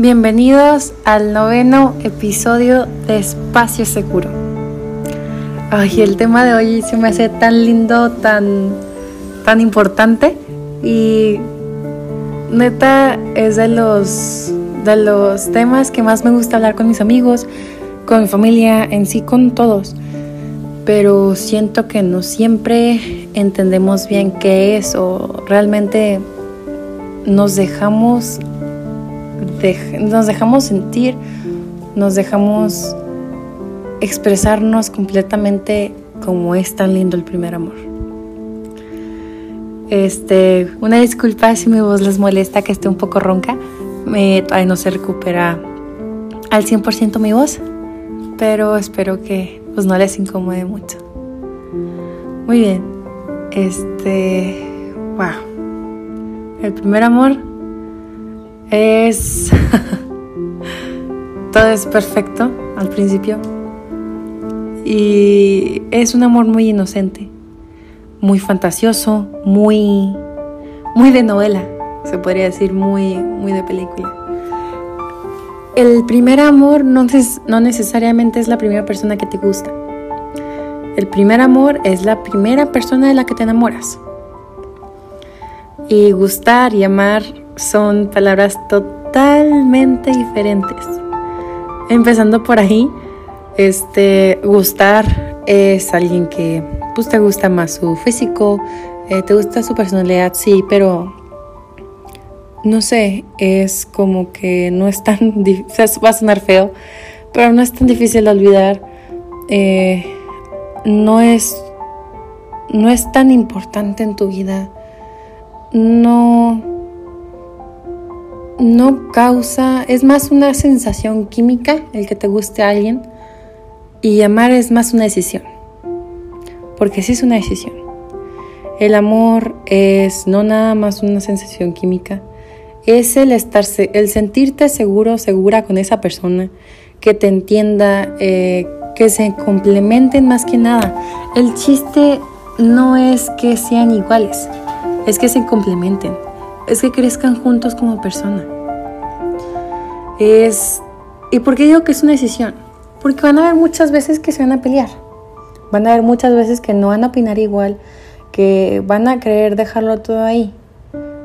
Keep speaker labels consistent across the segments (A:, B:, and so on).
A: Bienvenidos al noveno episodio de Espacio Seguro. Ay, el tema de hoy se me hace tan lindo, tan, tan importante y neta es de los, de los temas que más me gusta hablar con mis amigos, con mi familia, en sí con todos. Pero siento que no siempre entendemos bien qué es o realmente nos dejamos nos dejamos sentir, nos dejamos expresarnos completamente como es tan lindo el primer amor. Este, una disculpa si mi voz les molesta que esté un poco ronca. Me, todavía no se recupera al 100% mi voz, pero espero que pues no les incomode mucho. Muy bien. Este, wow. El primer amor es... Todo es perfecto al principio. Y es un amor muy inocente, muy fantasioso, muy, muy de novela, se podría decir, muy, muy de película. El primer amor no, no necesariamente es la primera persona que te gusta. El primer amor es la primera persona de la que te enamoras. Y gustar y amar son palabras totalmente diferentes. Empezando por ahí, este, gustar es alguien que pues te gusta más su físico, eh, te gusta su personalidad, sí, pero no sé, es como que no es tan difícil, va a sonar feo, pero no es tan difícil de olvidar. Eh, no es no es tan importante en tu vida. No no causa, es más una sensación química el que te guste a alguien y amar es más una decisión, porque sí es una decisión. El amor es no nada más una sensación química, es el estarse, el sentirte seguro, segura con esa persona, que te entienda, eh, que se complementen más que nada. El chiste no es que sean iguales, es que se complementen es que crezcan juntos como persona. Es ¿Y por qué digo que es una decisión? Porque van a haber muchas veces que se van a pelear. Van a haber muchas veces que no van a opinar igual, que van a querer dejarlo todo ahí.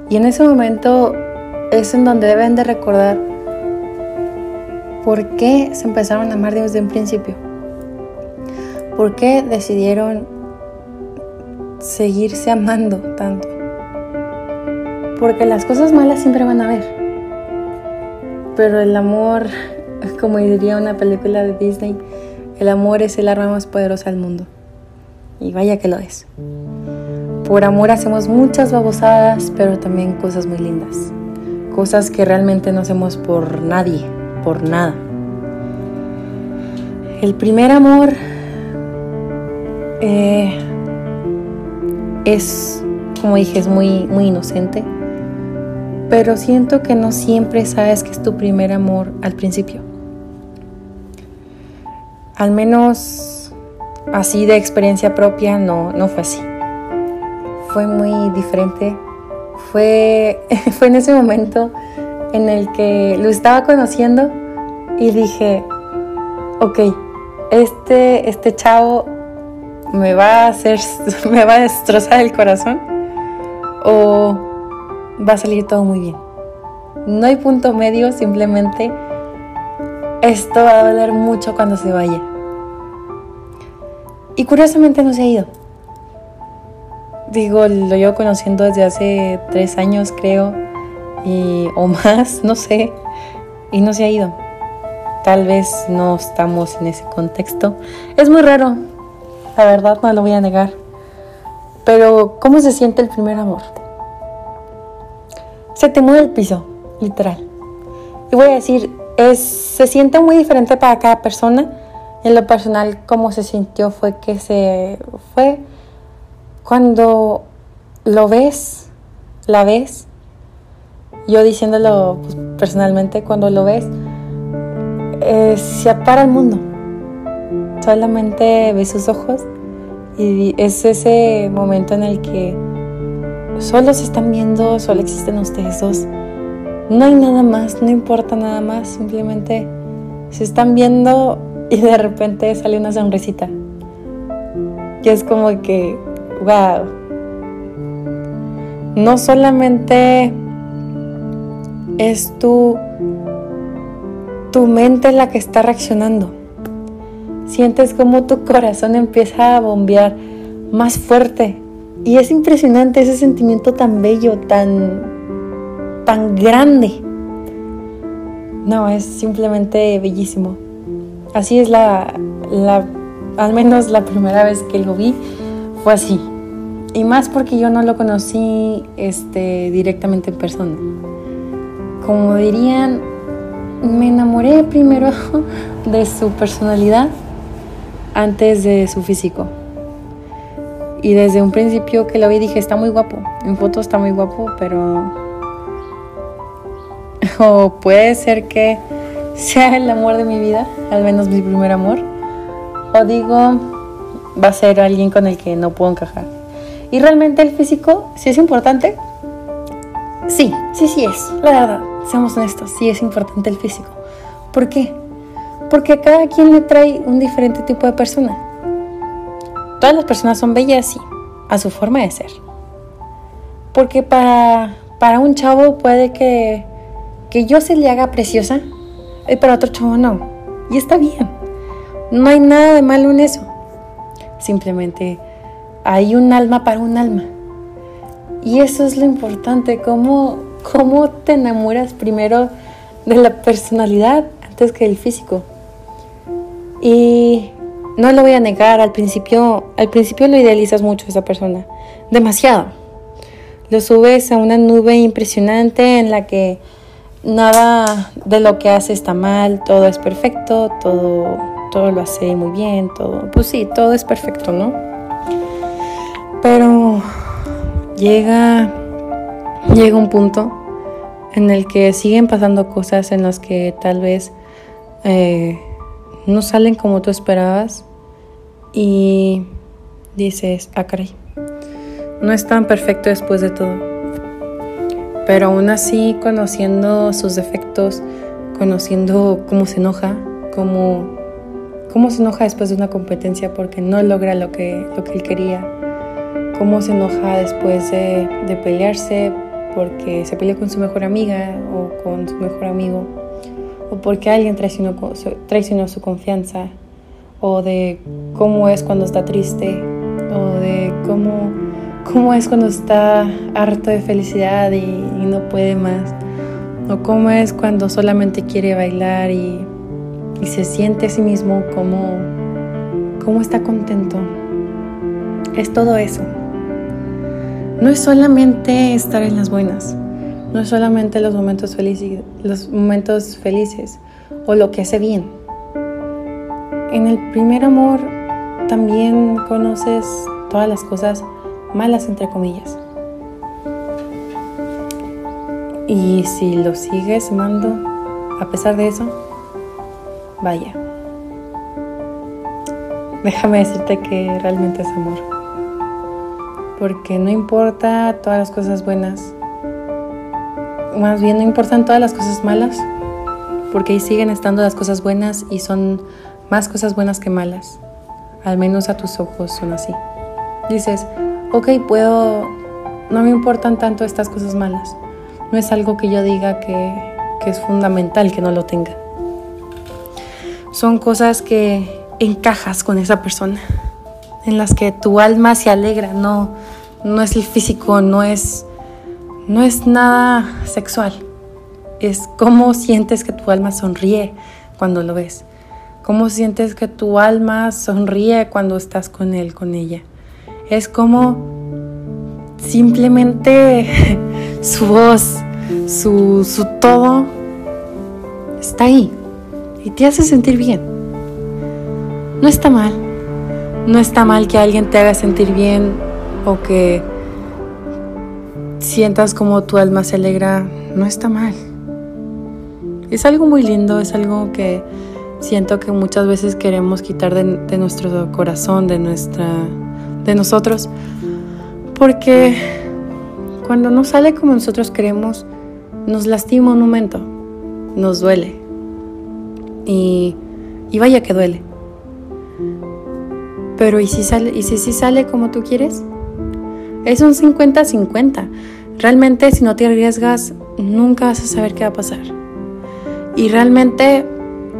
A: Y en ese momento es en donde deben de recordar por qué se empezaron a amar desde un principio. ¿Por qué decidieron seguirse amando tanto? Porque las cosas malas siempre van a haber. Pero el amor, como diría una película de Disney, el amor es el arma más poderosa del mundo. Y vaya que lo es. Por amor hacemos muchas babosadas, pero también cosas muy lindas. Cosas que realmente no hacemos por nadie, por nada. El primer amor eh, es, como dije, es muy, muy inocente pero siento que no siempre sabes que es tu primer amor al principio. Al menos así de experiencia propia no, no fue así. Fue muy diferente. Fue, fue en ese momento en el que lo estaba conociendo y dije, ok, este, este chavo me va a hacer, me va a destrozar el corazón o va a salir todo muy bien. No hay punto medio, simplemente esto va a doler mucho cuando se vaya. Y curiosamente no se ha ido. Digo, lo llevo conociendo desde hace tres años, creo, y, o más, no sé, y no se ha ido. Tal vez no estamos en ese contexto. Es muy raro, la verdad, no lo voy a negar. Pero, ¿cómo se siente el primer amor? Se te mueve el piso, literal. Y voy a decir, es, se siente muy diferente para cada persona. En lo personal, cómo se sintió fue que se fue cuando lo ves, la ves. Yo diciéndolo pues, personalmente, cuando lo ves, eh, se apara el mundo. Solamente ves sus ojos y es ese momento en el que solo se están viendo, solo existen ustedes dos no hay nada más, no importa nada más, simplemente se están viendo y de repente sale una sonrisita. Y es como que, wow. No solamente es tu, tu mente la que está reaccionando. Sientes como tu corazón empieza a bombear más fuerte. Y es impresionante ese sentimiento tan bello, tan, tan grande. No, es simplemente bellísimo. Así es la, la, al menos la primera vez que lo vi, fue así. Y más porque yo no lo conocí este, directamente en persona. Como dirían, me enamoré primero de su personalidad antes de su físico. Y desde un principio que lo vi dije, está muy guapo. En foto está muy guapo, pero... O puede ser que sea el amor de mi vida, al menos mi primer amor. O digo, va a ser alguien con el que no puedo encajar. Y realmente el físico, si es importante, sí, sí, sí es. La verdad, seamos honestos, sí es importante el físico. ¿Por qué? Porque a cada quien le trae un diferente tipo de persona. Todas las personas son bellas, sí, a su forma de ser. Porque para, para un chavo puede que, que yo se le haga preciosa y para otro chavo no. Y está bien. No hay nada de malo en eso. Simplemente hay un alma para un alma. Y eso es lo importante, cómo, cómo te enamoras primero de la personalidad antes que del físico. Y no lo voy a negar, al principio, al principio lo idealizas mucho a esa persona, demasiado. Lo subes a una nube impresionante en la que nada de lo que hace está mal, todo es perfecto, todo, todo lo hace muy bien, todo, pues sí, todo es perfecto, ¿no? Pero llega, llega un punto en el que siguen pasando cosas en las que tal vez eh, no salen como tú esperabas y dices, ah, caray, no es tan perfecto después de todo. Pero aún así, conociendo sus defectos, conociendo cómo se enoja, cómo, cómo se enoja después de una competencia porque no logra lo que, lo que él quería, cómo se enoja después de, de pelearse porque se peleó con su mejor amiga o con su mejor amigo o porque alguien traicionó, su confianza, o de cómo es cuando está triste, o de cómo, cómo es cuando está harto de felicidad y, no puede más, o cómo es cuando solamente quiere bailar y, y se siente a sí mismo como, como está contento. Es todo eso. No es solamente estar en las buenas no es solamente los momentos felices, los momentos felices o lo que hace bien. En el primer amor también conoces todas las cosas malas entre comillas. Y si lo sigues amando a pesar de eso, vaya. Déjame decirte que realmente es amor. Porque no importa todas las cosas buenas más bien no importan todas las cosas malas, porque ahí siguen estando las cosas buenas y son más cosas buenas que malas. Al menos a tus ojos son así. Dices, ok, puedo, no me importan tanto estas cosas malas. No es algo que yo diga que, que es fundamental que no lo tenga. Son cosas que encajas con esa persona, en las que tu alma se alegra, no, no es el físico, no es no es nada sexual, es cómo sientes que tu alma sonríe cuando lo ves, cómo sientes que tu alma sonríe cuando estás con él, con ella. Es como simplemente su voz, su, su todo está ahí y te hace sentir bien. No está mal, no está mal que alguien te haga sentir bien o que sientas como tu alma se alegra, no está mal. Es algo muy lindo, es algo que siento que muchas veces queremos quitar de, nuestro corazón, de, nuestra, de nosotros, porque cuando no sale como nosotros queremos, nos lastima un momento, nos duele. Y, y vaya que duele. Pero ¿y si sale, y si, si sale como tú quieres? Es un 50-50. Realmente si no te arriesgas, nunca vas a saber qué va a pasar. Y realmente,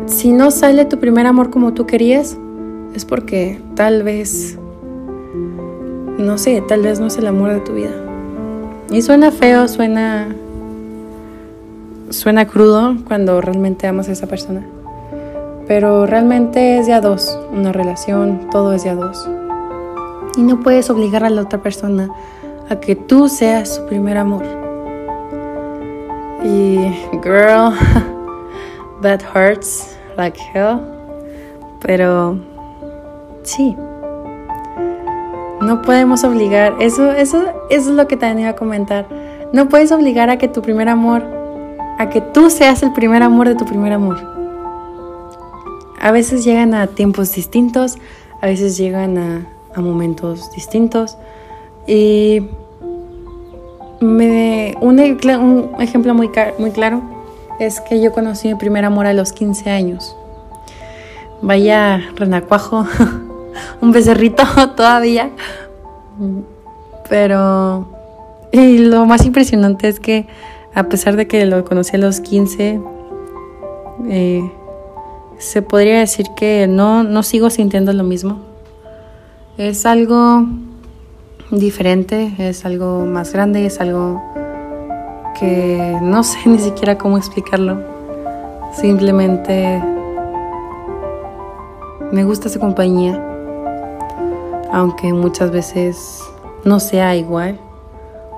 A: si no sale tu primer amor como tú querías, es porque tal vez, no sé, tal vez no es el amor de tu vida. Y suena feo, suena, suena crudo cuando realmente amas a esa persona. Pero realmente es de a dos, una relación, todo es de a dos. Y no puedes obligar a la otra persona a que tú seas su primer amor. Y, girl, that hurts like hell. Pero, sí. No podemos obligar, eso, eso, eso es lo que también iba a comentar. No puedes obligar a que tu primer amor, a que tú seas el primer amor de tu primer amor. A veces llegan a tiempos distintos, a veces llegan a, momentos distintos. Y me, un, ejemplo muy, muy claro es que yo conocí mi primer amor a los 15 años. Vaya renacuajo, un becerrito todavía. Pero y lo más impresionante es que a pesar de que lo conocí a los 15, eh, se podría decir que no, no sigo sintiendo lo mismo. Es algo diferente, es algo más grande, es algo que no sé ni siquiera cómo explicarlo. Simplemente me gusta su compañía, aunque muchas veces no sea igual,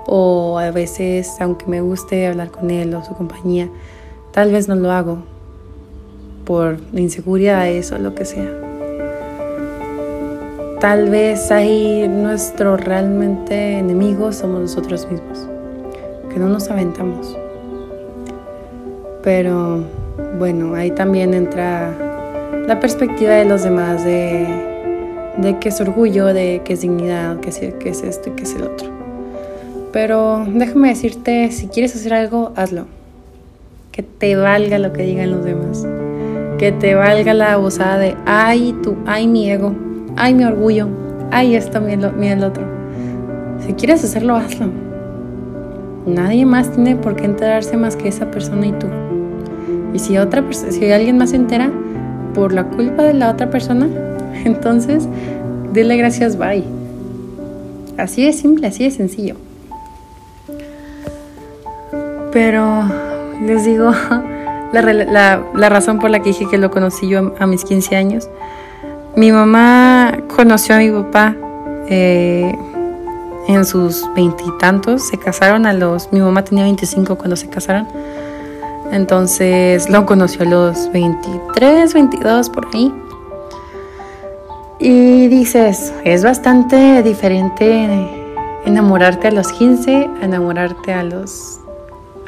A: o a veces, aunque me guste hablar con él o su compañía, tal vez no lo hago por inseguridades o lo que sea. Tal vez ahí nuestro realmente enemigo somos nosotros mismos, que no nos aventamos. Pero bueno, ahí también entra la perspectiva de los demás, de, de qué es orgullo, de qué es dignidad, qué es, qué es esto y qué es el otro. Pero déjame decirte, si quieres hacer algo, hazlo. Que te valga lo que digan los demás que te valga la abusada de, ay, tú, ay, mi ego, ay, mi orgullo, ay, esto, mira el otro. Si quieres hacerlo, hazlo. Nadie más tiene por qué enterarse más que esa persona y tú. Y si otra si alguien más se entera por la culpa de la otra persona, entonces dile gracias, bye. Así de simple, así de sencillo. Pero les digo, la, la, razón por la que dije que lo conocí yo a, mis 15 años. Mi mamá conoció a mi papá eh, en sus veintitantos, se casaron a los, mi mamá tenía 25 cuando se casaron, entonces lo conoció a los 23, 22 por ahí. Y dices, es bastante diferente enamorarte a los 15 a enamorarte a los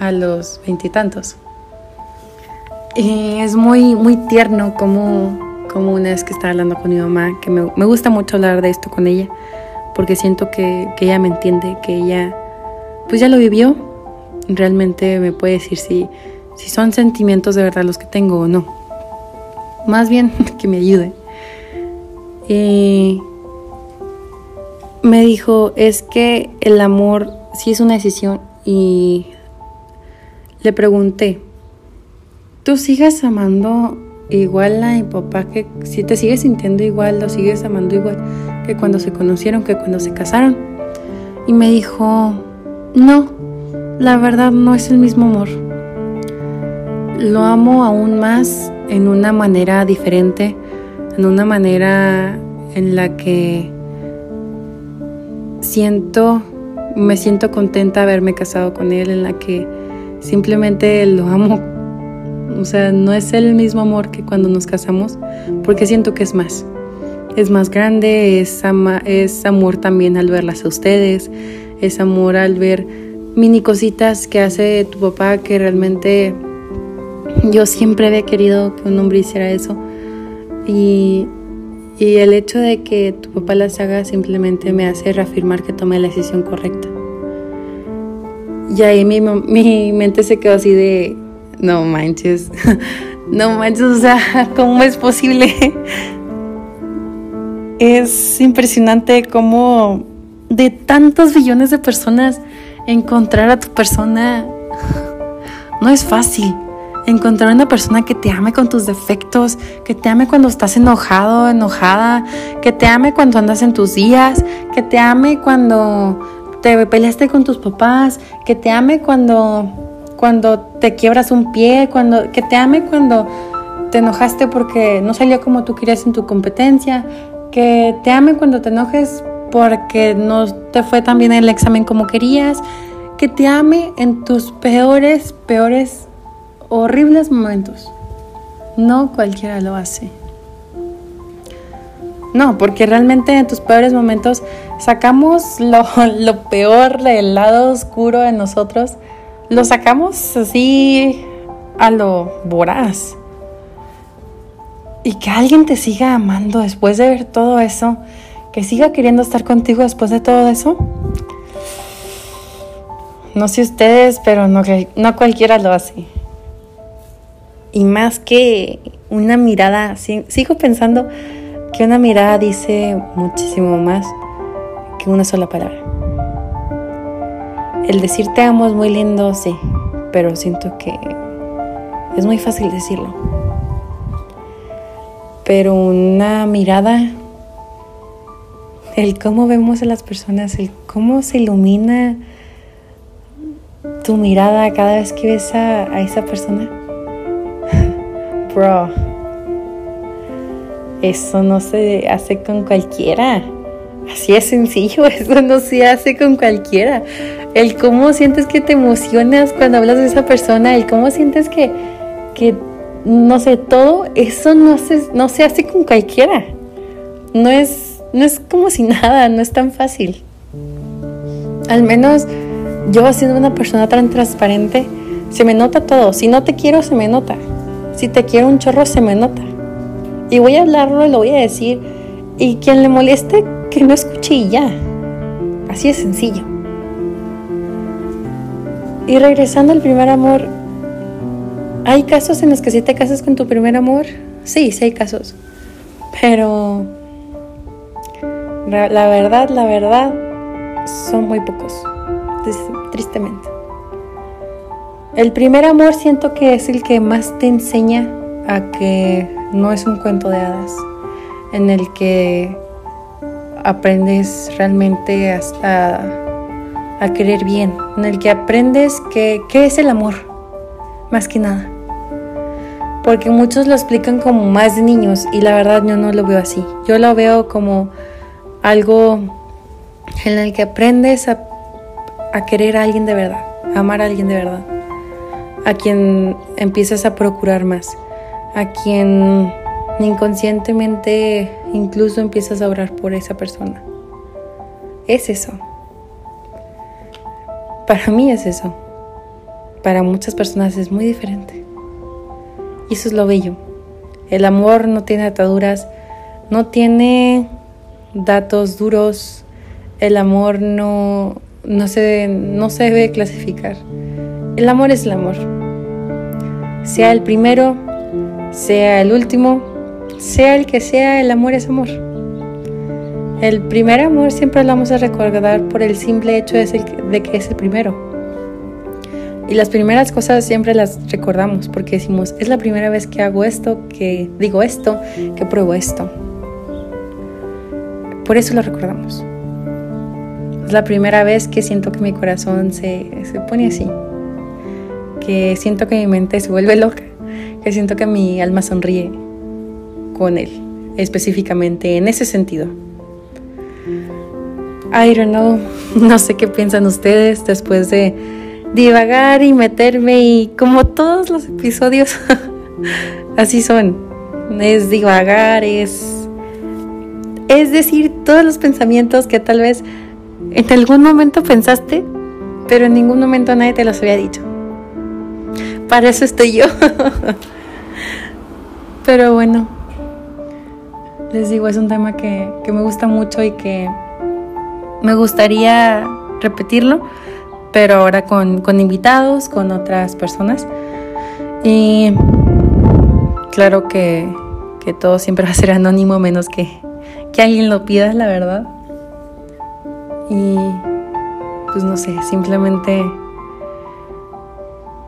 A: a los veintitantos. Y es muy, muy tierno como, como una vez que estaba hablando con mi mamá, que me, gusta mucho hablar de esto con ella, porque siento que, ella me entiende, que ella pues ya lo vivió, realmente me puede decir si, si son sentimientos de verdad los que tengo o no. Más bien que me ayude. Y me dijo, es que el amor sí es una decisión y le pregunté, tú sigas amando igual a mi papá, que si te sigues sintiendo igual, lo sigues amando igual que cuando se conocieron, que cuando se casaron. Y me dijo, no, la verdad no es el mismo amor. Lo amo aún más en una manera diferente, en una manera en la que siento, me siento contenta de haberme casado con él, en la que simplemente lo amo o sea, no es el mismo amor que cuando nos casamos, porque siento que es más. Es más grande, es, amor también al verlas a ustedes, es amor al ver mini cositas que hace tu papá que realmente yo siempre había querido que un hombre hiciera eso. Y, el hecho de que tu papá las haga simplemente me hace reafirmar que tomé la decisión correcta. Y ahí mi mente se quedó así de, no manches, no manches, o sea, ¿cómo es posible? Es impresionante cómo de tantos billones de personas encontrar a tu persona no es fácil. Encontrar una persona que te ame con tus defectos, que te ame cuando estás enojado, enojada, que te ame cuando andas en tus días, que te ame cuando te peleaste con tus papás, que te ame cuando, cuando te quiebras un pie, cuando, que te ame cuando te enojaste porque no salió como tú querías en tu competencia, que te ame cuando te enojes porque no te fue tan bien el examen como querías, que te ame en tus peores, peores, horribles momentos. No cualquiera lo hace. No, porque realmente en tus peores momentos sacamos lo, lo peor del lado oscuro de nosotros, lo sacamos así a lo voraz. Y que alguien te siga amando después de ver todo eso, que siga queriendo estar contigo después de todo eso. No sé ustedes, pero no, no cualquiera lo hace. Y más que una mirada, sigo pensando que una mirada dice muchísimo más que una sola palabra. El decir te amo es muy lindo, sí, pero siento que es muy fácil decirlo. Pero una mirada, el cómo vemos a las personas, el cómo se ilumina tu mirada cada vez que ves a, a esa persona. Bro, eso no se hace con cualquiera. Así es sencillo, eso no se hace con cualquiera. El cómo sientes que te emocionas cuando hablas de esa persona, el cómo sientes que, que no sé, todo eso no se, no se hace con cualquiera. No es, no es como si nada, no es tan fácil. Al menos yo siendo una persona tan transparente, se me nota todo. Si no te quiero, se me nota. Si te quiero un chorro, se me nota. Y voy a hablarlo, lo voy a decir. Y quien le moleste, que no escuche y ya. Así es sencillo. Y regresando al primer amor, ¿hay casos en los que sí te casas con tu primer amor? Sí, sí hay casos. Pero la verdad, la verdad, son muy pocos, tristemente. El primer amor siento que es el que más te enseña a que no es un cuento de hadas, en el que aprendes realmente a, a querer bien, en el que aprendes que, qué es el amor, más que nada. Porque muchos lo explican como más de niños y la verdad yo no lo veo así. Yo lo veo como algo en el que aprendes a, a querer a alguien de verdad, a amar a alguien de verdad, a quien empiezas a procurar más, a quien inconscientemente incluso empiezas a orar por esa persona. Es eso. Para mí es eso. Para muchas personas es muy diferente. Y eso es lo bello. El amor no tiene ataduras, no tiene datos duros. El amor no, no, se, no se debe clasificar. El amor es el amor. Sea el primero, sea el último, sea el que sea, el amor es amor. El primer amor siempre lo vamos a recordar por el simple hecho de, que es el primero. Y las primeras cosas siempre las recordamos porque decimos, es la primera vez que hago esto, que digo esto, que pruebo esto. Por eso lo recordamos. Es la primera vez que siento que mi corazón se, se pone así, que siento que mi mente se vuelve loca, que siento que mi alma sonríe, con él, específicamente en ese sentido. I don't know, no sé qué piensan ustedes después de divagar y meterme y como todos los episodios, así son. Es divagar, es, es decir todos los pensamientos que tal vez en algún momento pensaste, pero en ningún momento nadie te los había dicho. Para eso estoy yo. pero bueno, les digo, es un tema que, me gusta mucho y que me gustaría repetirlo, pero ahora con, con invitados, con otras personas. Y claro que, que, todo siempre va a ser anónimo, menos que, que alguien lo pida, la verdad. Y pues no sé, simplemente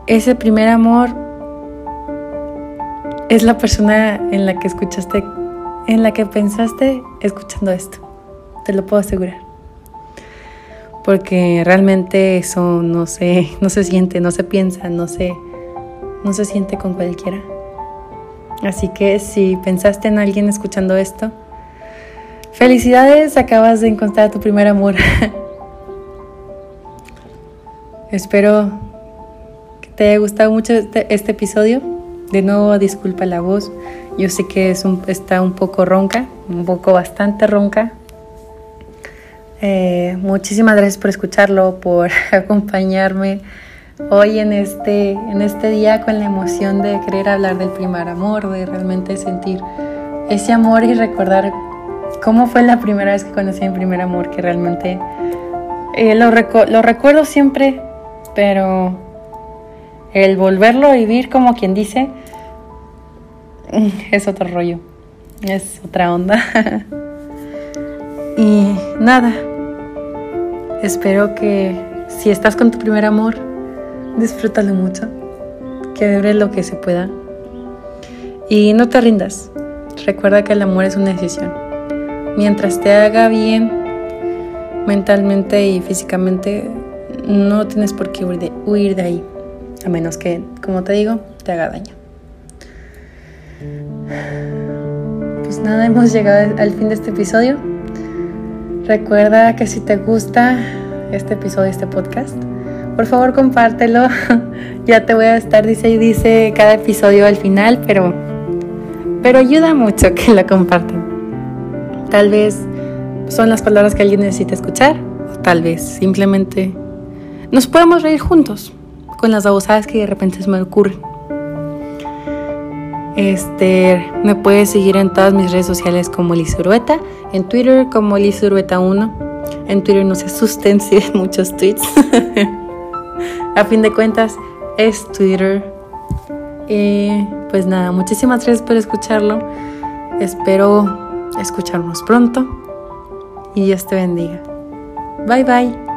A: ese primer amor es la persona en la que escuchaste, en la que pensaste escuchando esto. Te lo puedo asegurar. Porque realmente eso no se, no se siente, no se piensa, no se, no se siente con cualquiera. Así que si pensaste en alguien escuchando esto, felicidades, acabas de encontrar tu primer amor. Espero que te haya gustado mucho este, este, episodio. De nuevo, disculpa la voz. Yo sé que es un, está un poco ronca, un poco bastante ronca. Eh, muchísimas gracias por escucharlo, por acompañarme hoy en este, en este día con la emoción de querer hablar del primer amor, de realmente sentir ese amor y recordar cómo fue la primera vez que conocí mi primer amor, que realmente eh, lo, lo recuerdo siempre, pero el volverlo a vivir como quien dice es otro rollo, es otra onda. y nada, espero que si estás con tu primer amor, disfrútalo mucho, que dure lo que se pueda. Y no te rindas. Recuerda que el amor es una decisión. Mientras te haga bien mentalmente y físicamente, no tienes por qué huir de, huir de ahí. A menos que, como te digo, te haga daño. Pues nada, hemos llegado al fin de este episodio. Recuerda que si te gusta este episodio, este podcast, por favor compártelo. ya te voy a estar dice y dice cada episodio al final, pero pero ayuda mucho que lo compartan. Tal vez son las palabras que alguien necesita escuchar, o tal vez simplemente nos podemos reír juntos con las abusadas que de repente se me ocurren. Este, me puedes seguir en todas mis redes sociales como Liz Urueta, en Twitter como Liz Urueta 1. En Twitter no se asusten si ven muchos tweets. A fin de cuentas, es Twitter. Pues nada, muchísimas gracias por escucharlo. Espero escucharnos pronto. Y Dios te bendiga. Bye bye.